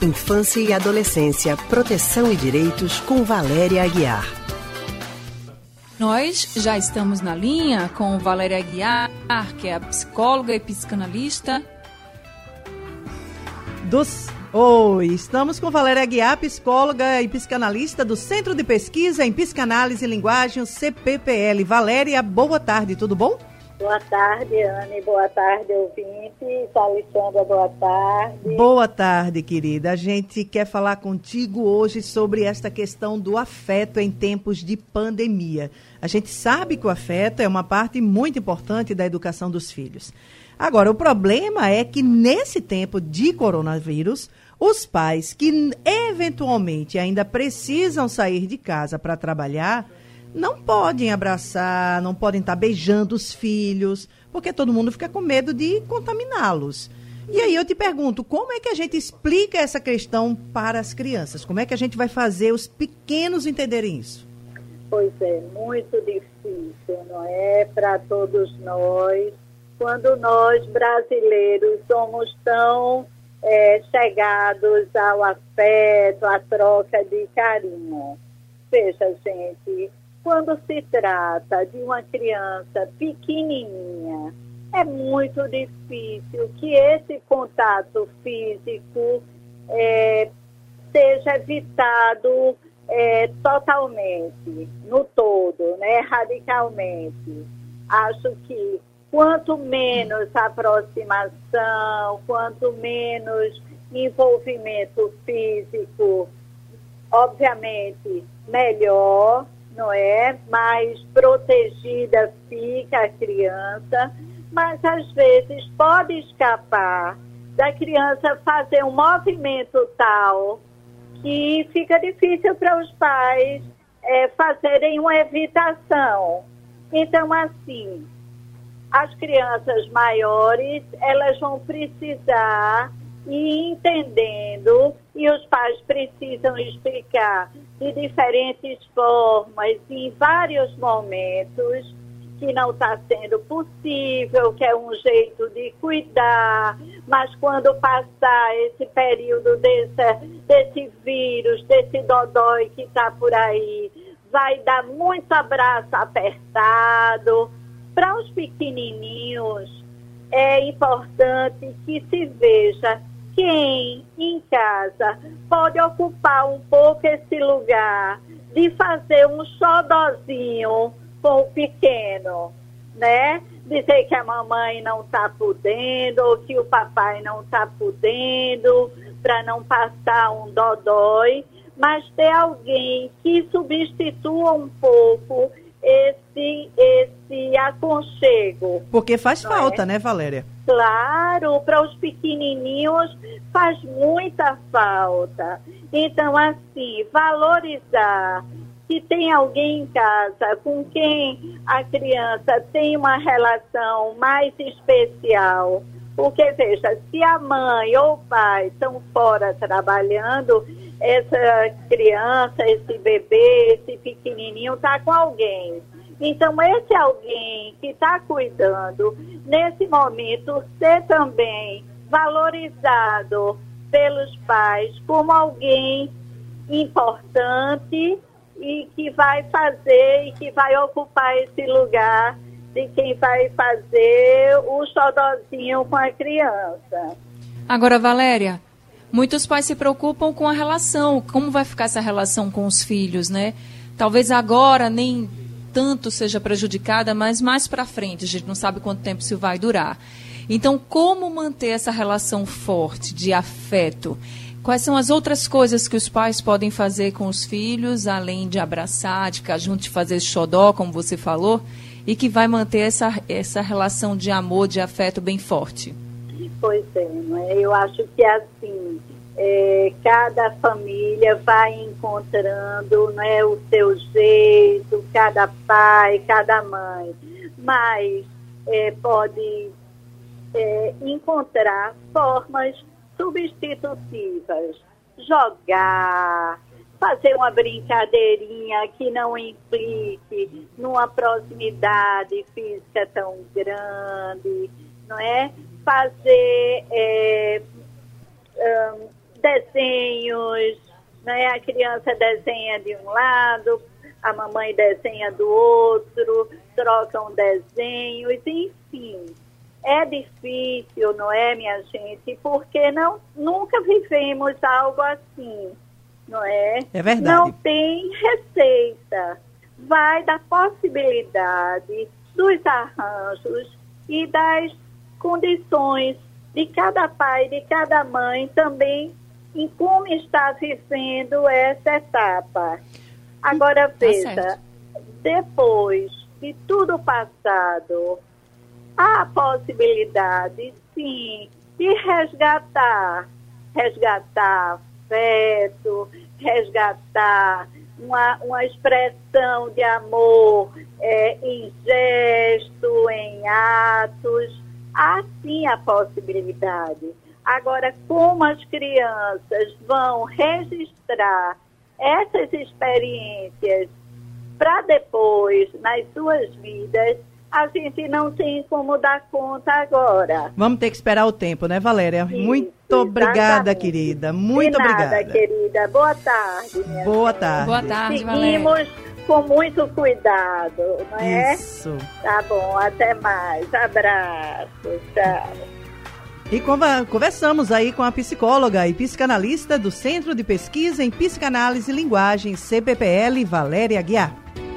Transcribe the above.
Infância e Adolescência, Proteção e Direitos, com Valéria Aguiar. Nós já estamos na linha com Valéria Aguiar, que é a psicóloga e psicanalista. Dos... Oi, estamos com Valéria Aguiar, psicóloga e psicanalista do Centro de Pesquisa em Psicanálise e Linguagem, CPPL. Valéria, boa tarde, tudo bom? Boa tarde, Anne. Boa tarde, ouvinte. Alexandra, boa tarde. Boa tarde, querida. A gente quer falar contigo hoje sobre esta questão do afeto em tempos de pandemia. A gente sabe que o afeto é uma parte muito importante da educação dos filhos. Agora, o problema é que nesse tempo de coronavírus, os pais que eventualmente ainda precisam sair de casa para trabalhar não podem abraçar, não podem estar beijando os filhos, porque todo mundo fica com medo de contaminá-los. E aí eu te pergunto, como é que a gente explica essa questão para as crianças? Como é que a gente vai fazer os pequenos entenderem isso? Pois é, muito difícil, não é? Para todos nós, quando nós brasileiros somos tão é, chegados ao afeto, à troca de carinho. Veja, gente, quando se trata de uma criança pequenininha, é muito difícil que esse contato físico é, seja evitado é, totalmente, no todo, né, radicalmente. Acho que quanto menos aproximação, quanto menos envolvimento físico, obviamente melhor, não é? Mais protegida fica a criança, mas às vezes pode escapar da criança fazer um movimento tal que fica difícil para os pais é, fazerem uma evitação. Então, assim, as crianças maiores, elas vão precisar ir entendendo e os pais precisam explicar de diferentes formas, em vários momentos, que não está sendo possível, que é um jeito de cuidar, mas quando passar esse período desse, desse vírus, desse dodói que está por aí, vai dar muito abraço apertado. Para os pequenininhos, é importante que se veja quem em casa pode ocupar um pouco esse lugar de fazer um xodozinho com o pequeno, né? Dizer que a mamãe não está podendo ou que o papai não está podendo para não passar um dodói, mas ter alguém que substitua um pouco esse, esse aconchego. Porque faz falta, é? né, Valéria? Claro, para os pequenininhos faz muita falta. Então, assim, valorizar que tem alguém em casa com quem a criança tem uma relação mais especial. Porque, veja, se a mãe ou o pai estão fora trabalhando, essa criança, esse bebê, esse pequenininho está com alguém. Então, esse alguém que está cuidando, nesse momento, ser também valorizado pelos pais como alguém importante e que vai fazer e que vai ocupar esse lugar de quem vai fazer o xodozinho com a criança. Agora, Valéria, muitos pais se preocupam com a relação, como vai ficar essa relação com os filhos, né? Talvez agora nem tanto seja prejudicada, mas mais para frente, a gente não sabe quanto tempo isso vai durar. Então, como manter essa relação forte de afeto? Quais são as outras coisas que os pais podem fazer com os filhos, além de abraçar, de ficar junto, de fazer xodó, como você falou, e que vai manter essa, essa relação de amor, de afeto bem forte? Pois é, é? eu acho que é assim, é, cada família vai encontrando né, o seu jeito, cada pai, cada mãe, mas é, pode é, encontrar formas substitutivas, jogar, fazer uma brincadeirinha que não implique numa proximidade física tão grande, não é? Fazer é, um, né? A criança desenha de um lado, a mamãe desenha do outro, trocam desenhos, enfim. É difícil, não é, minha gente? Porque não, nunca vivemos algo assim, não é? É verdade. Não tem receita. Vai da possibilidade dos arranjos e das condições de cada pai, de cada mãe também em como está vivendo essa etapa. Agora tá veja, depois de tudo passado, há a possibilidade, sim, de resgatar, resgatar afeto, resgatar uma, uma expressão de amor é, em gesto, em atos. Há sim a possibilidade. Agora, como as crianças vão registrar essas experiências para depois, nas suas vidas, a gente não tem como dar conta agora. Vamos ter que esperar o tempo, né, Valéria? Isso, Muito obrigada, exatamente. querida. Muito De nada, obrigada. querida. Boa tarde. Minha Boa tarde. Boa tarde, Seguimos Valéria. com muito cuidado, não é? Isso. Tá bom, até mais. Abraço. Tchau. E conversamos aí com a psicóloga e psicanalista do Centro de Pesquisa em Psicanálise e Linguagem, CPPL, Valéria Guiar.